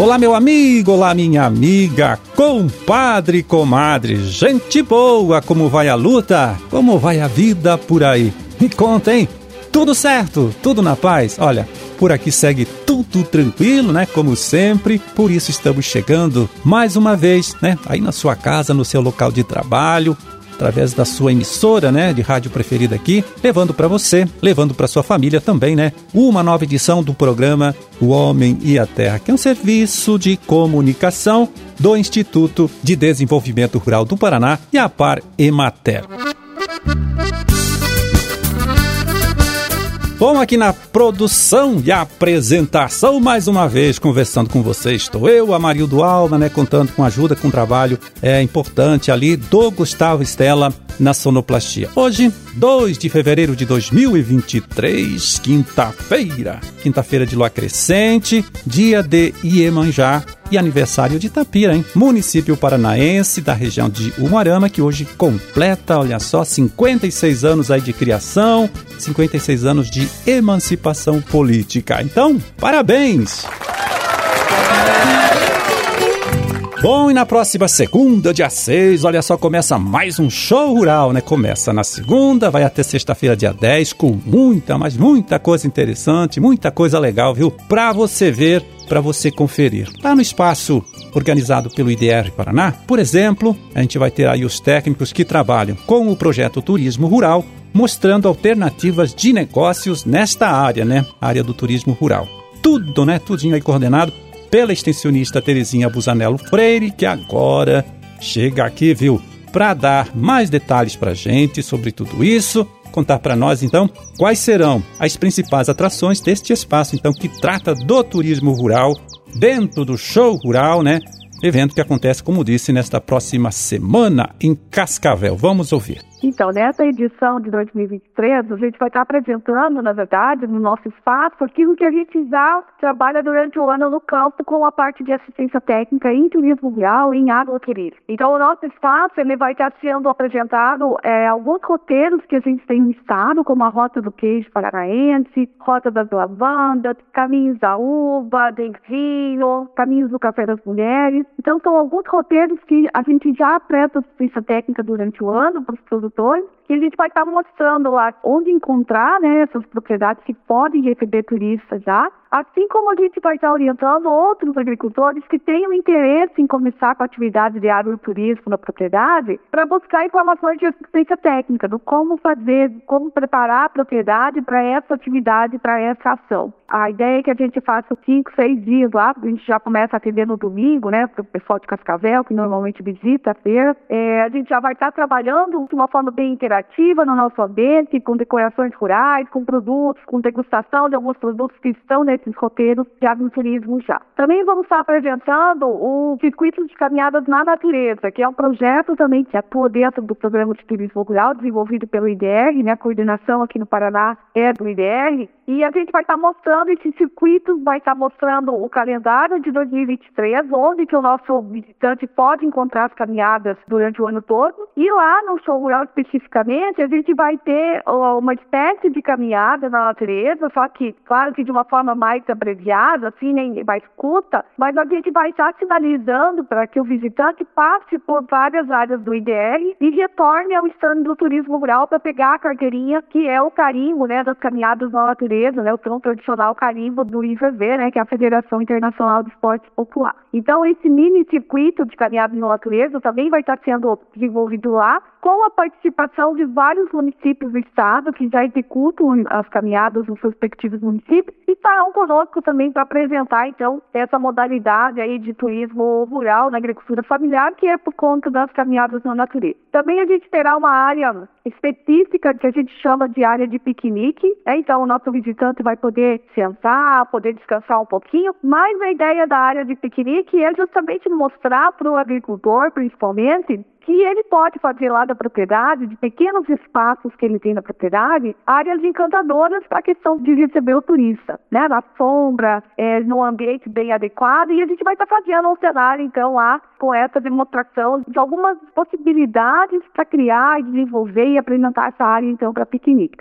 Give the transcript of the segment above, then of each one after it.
Olá, meu amigo, olá, minha amiga, compadre, comadre, gente boa, como vai a luta? Como vai a vida por aí? Me contem, tudo certo? Tudo na paz? Olha, por aqui segue tudo tranquilo, né? Como sempre. Por isso estamos chegando mais uma vez, né? Aí na sua casa, no seu local de trabalho, através da sua emissora, né, de rádio preferida aqui, levando para você, levando para sua família também, né, uma nova edição do programa O Homem e a Terra, que é um serviço de comunicação do Instituto de Desenvolvimento Rural do Paraná e a Par Emater. Bom, aqui na produção e apresentação, mais uma vez conversando com vocês. Estou eu, Amarildo Alma, né, contando com ajuda, com trabalho é, importante ali do Gustavo Estela na sonoplastia. Hoje, 2 de fevereiro de 2023, quinta-feira. Quinta-feira de lua crescente, dia de Iemanjá e aniversário de Tapira, hein? Município paranaense da região de Umuarama, que hoje completa, olha só, 56 anos aí de criação, 56 anos de emancipação política. Então, parabéns! Bom, e na próxima segunda, dia 6, olha só, começa mais um show rural, né? Começa na segunda, vai até sexta-feira, dia 10, com muita, mas muita coisa interessante, muita coisa legal, viu? Pra você ver, pra você conferir. Lá no espaço organizado pelo IDR Paraná, por exemplo, a gente vai ter aí os técnicos que trabalham com o projeto Turismo Rural, mostrando alternativas de negócios nesta área, né? Área do turismo rural. Tudo, né? Tudinho aí coordenado pela extensionista Terezinha Busanello Freire, que agora chega aqui, viu, para dar mais detalhes para gente sobre tudo isso, contar para nós então quais serão as principais atrações deste espaço então que trata do turismo rural dentro do show rural, né? Evento que acontece, como disse, nesta próxima semana em Cascavel. Vamos ouvir. Então, nessa edição de 2023, a gente vai estar apresentando, na verdade, no nosso espaço, aquilo que a gente já trabalha durante o ano no campo com a parte de assistência técnica em turismo rural e em querida. Então, o nosso espaço ele vai estar sendo apresentado é, alguns roteiros que a gente tem no estado, como a Rota do Queijo Paranaense, Rota das Lavandas, Caminhos da Uva, Denzinho, Caminhos do Café das Mulheres. Então, são alguns roteiros que a gente já presta assistência técnica durante o ano para os told e a gente vai estar mostrando lá onde encontrar né, essas propriedades que podem receber turistas já Assim como a gente vai estar orientando outros agricultores que tenham interesse em começar com a atividade de agroturismo na propriedade, para buscar informações de assistência técnica, do como fazer, como preparar a propriedade para essa atividade, para essa ação. A ideia é que a gente faça cinco, seis dias lá, a gente já começa a atender no domingo, né, para o pessoal de Cascavel, que normalmente visita a feira. É, a gente já vai estar trabalhando de uma forma bem interativa no nosso ambiente, com decorações rurais, com produtos, com degustação de alguns produtos que estão nesse esses roteiros de aventurismo já. Também vamos estar apresentando o Circuito de Caminhadas na Natureza, que é um projeto também que atua dentro do Programa de Turismo Rural, desenvolvido pelo IDR, né? A coordenação aqui no Paraná é do IDR. E a gente vai estar mostrando esse circuito, vai estar mostrando o calendário de 2023, onde que o nosso visitante pode encontrar as caminhadas durante o ano todo. E lá no show rural especificamente, a gente vai ter uma espécie de caminhada na natureza, só que, claro que de uma forma mais abreviada, assim, nem mais curta, mas a gente vai estar sinalizando para que o visitante passe por várias áreas do IDR e retorne ao stand do turismo rural para pegar a carteirinha, que é o carimbo, né, das caminhadas na natureza natureza, né, o tão tradicional carimbo do IVV, né, que é a Federação Internacional de Esportes Popular. Então, esse mini circuito de caminhada na natureza também vai estar sendo desenvolvido lá, com a participação de vários municípios do estado que já executam as caminhadas nos seus respectivos municípios e estarão conosco também para apresentar, então, essa modalidade aí de turismo rural na agricultura familiar, que é por conta das caminhadas na natureza. Também a gente terá uma área específica que a gente chama de área de piquenique, né? então o nosso visitante vai poder sentar, poder descansar um pouquinho, mas a ideia da área de piquenique é justamente mostrar para o agricultor, principalmente, que ele pode fazer lá da propriedade, de pequenos espaços que ele tem na propriedade, áreas encantadoras para a questão de receber o turista, né? Na sombra, é, num ambiente bem adequado, e a gente vai estar tá fazendo um cenário, então, lá com essa demonstração de algumas possibilidades para criar, desenvolver e apresentar essa área, então, para piquenique.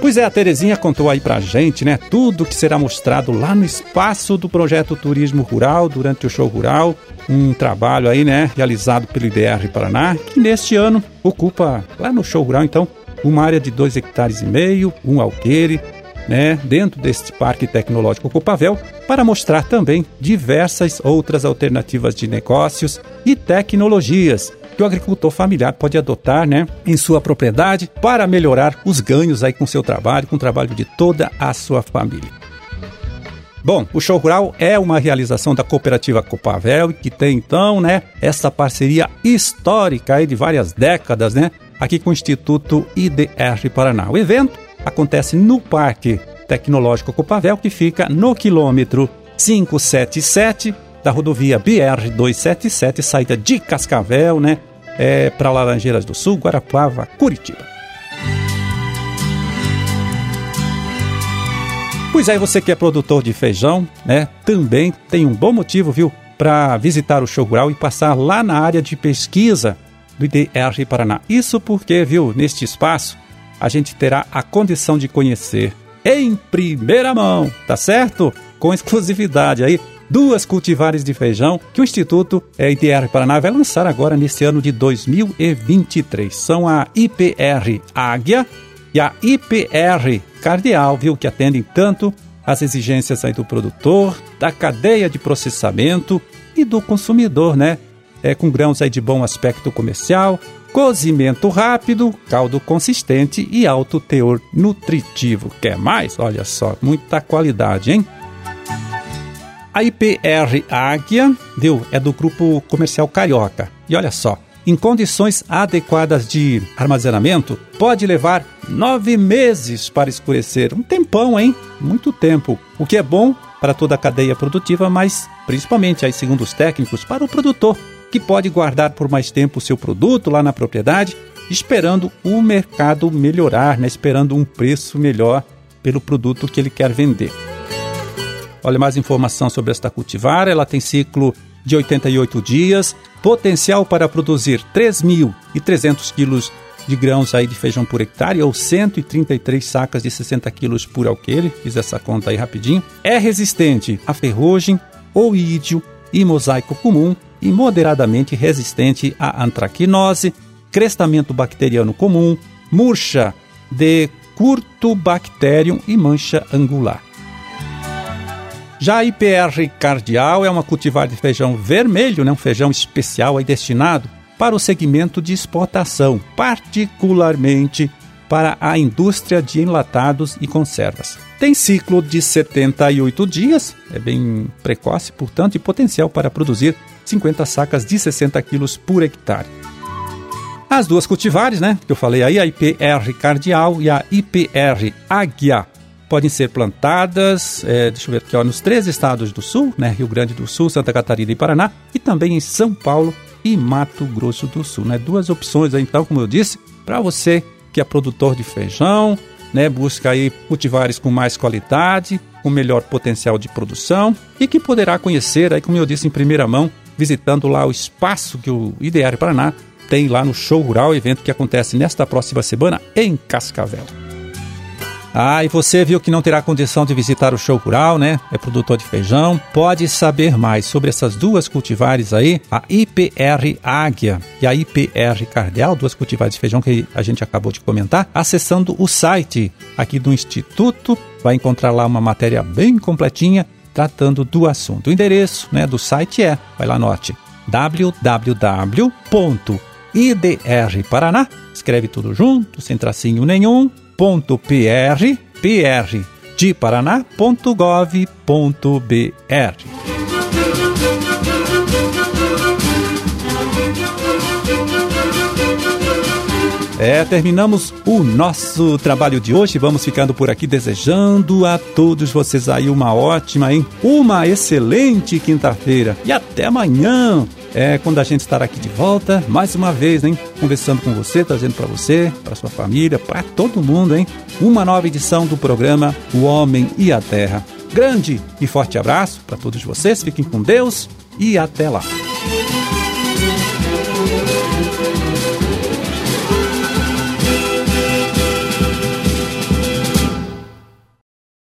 Pois é, a Terezinha contou aí pra gente, né, tudo que será mostrado lá no espaço do projeto Turismo Rural durante o show rural, um trabalho aí, né, realizado pelo IDR Paraná, que neste ano ocupa lá no show rural, então, uma área de dois hectares e meio, um alqueire, né, dentro deste Parque Tecnológico Copavel, para mostrar também diversas outras alternativas de negócios e tecnologias que o agricultor familiar pode adotar né, em sua propriedade para melhorar os ganhos aí com seu trabalho, com o trabalho de toda a sua família. Bom, o show rural é uma realização da cooperativa Copavel que tem então, né, essa parceria histórica aí de várias décadas, né, aqui com o Instituto IDR Paraná. O evento acontece no Parque Tecnológico Copavel, que fica no quilômetro 577 da rodovia BR 277, saída de Cascavel, né, é, para Laranjeiras do Sul, Guarapuava, Curitiba. Pois aí, você que é produtor de feijão, né, também tem um bom motivo, viu, para visitar o show e passar lá na área de pesquisa do IDR Paraná. Isso porque, viu, neste espaço a gente terá a condição de conhecer em primeira mão, tá certo? Com exclusividade aí duas cultivares de feijão que o Instituto IDR Paraná vai lançar agora nesse ano de 2023. São a IPR Águia e a IPR Cardeal, viu, que atendem tanto as exigências aí do produtor, da cadeia de processamento e do consumidor, né? É, com grãos aí de bom aspecto comercial, cozimento rápido, caldo consistente e alto teor nutritivo. Quer mais? Olha só, muita qualidade, hein? A IPR Águia, viu, é do grupo comercial Carioca. E olha só, em condições adequadas de armazenamento, pode levar nove meses para escurecer. Um tempão, hein? Muito tempo. O que é bom para toda a cadeia produtiva, mas principalmente, aí, segundo os técnicos, para o produtor, que pode guardar por mais tempo o seu produto lá na propriedade, esperando o mercado melhorar, né? esperando um preço melhor pelo produto que ele quer vender. Olha mais informação sobre esta cultivar. Ela tem ciclo de 88 dias, potencial para produzir 3.300 quilos de grãos aí de feijão por hectare ou 133 sacas de 60 quilos por alqueire. Fiz essa conta aí rapidinho. É resistente a ferrugem, oídio e mosaico comum e moderadamente resistente à antraquinose, crestamento bacteriano comum, murcha de curtobacterium e mancha angular. Já a IPR Cardial é uma cultivar de feijão vermelho, né, um feijão especial aí destinado para o segmento de exportação, particularmente para a indústria de enlatados e conservas. Tem ciclo de 78 dias, é bem precoce, portanto, e potencial para produzir 50 sacas de 60 quilos por hectare. As duas cultivares, né, que eu falei aí, a IPR Cardial e a IPR Águia, podem ser plantadas, é, deixa eu ver aqui, ó, nos três estados do sul, né, Rio Grande do Sul, Santa Catarina e Paraná, e também em São Paulo e Mato Grosso do Sul. Né? Duas opções, então, como eu disse, para você que é produtor de feijão, né, busca aí cultivares com mais qualidade, com melhor potencial de produção e que poderá conhecer, aí, como eu disse, em primeira mão, visitando lá o espaço que o Ideário Paraná tem lá no Show Rural, evento que acontece nesta próxima semana em Cascavel. Ah, e você viu que não terá condição de visitar o show rural, né? É produtor de feijão. Pode saber mais sobre essas duas cultivares aí, a IPR Águia e a IPR Cardeal, duas cultivares de feijão que a gente acabou de comentar, acessando o site aqui do Instituto. Vai encontrar lá uma matéria bem completinha tratando do assunto. O endereço né, do site é, vai lá note, www.idrparaná, escreve tudo junto, sem tracinho nenhum, .pr, pr de. É, terminamos o nosso trabalho de hoje. Vamos ficando por aqui desejando a todos vocês aí uma ótima, hein? Uma excelente quinta-feira. E até amanhã. É quando a gente estará aqui de volta, mais uma vez, hein? Conversando com você, trazendo para você, para sua família, para todo mundo, hein? Uma nova edição do programa O Homem e a Terra. Grande e forte abraço para todos vocês, fiquem com Deus e até lá.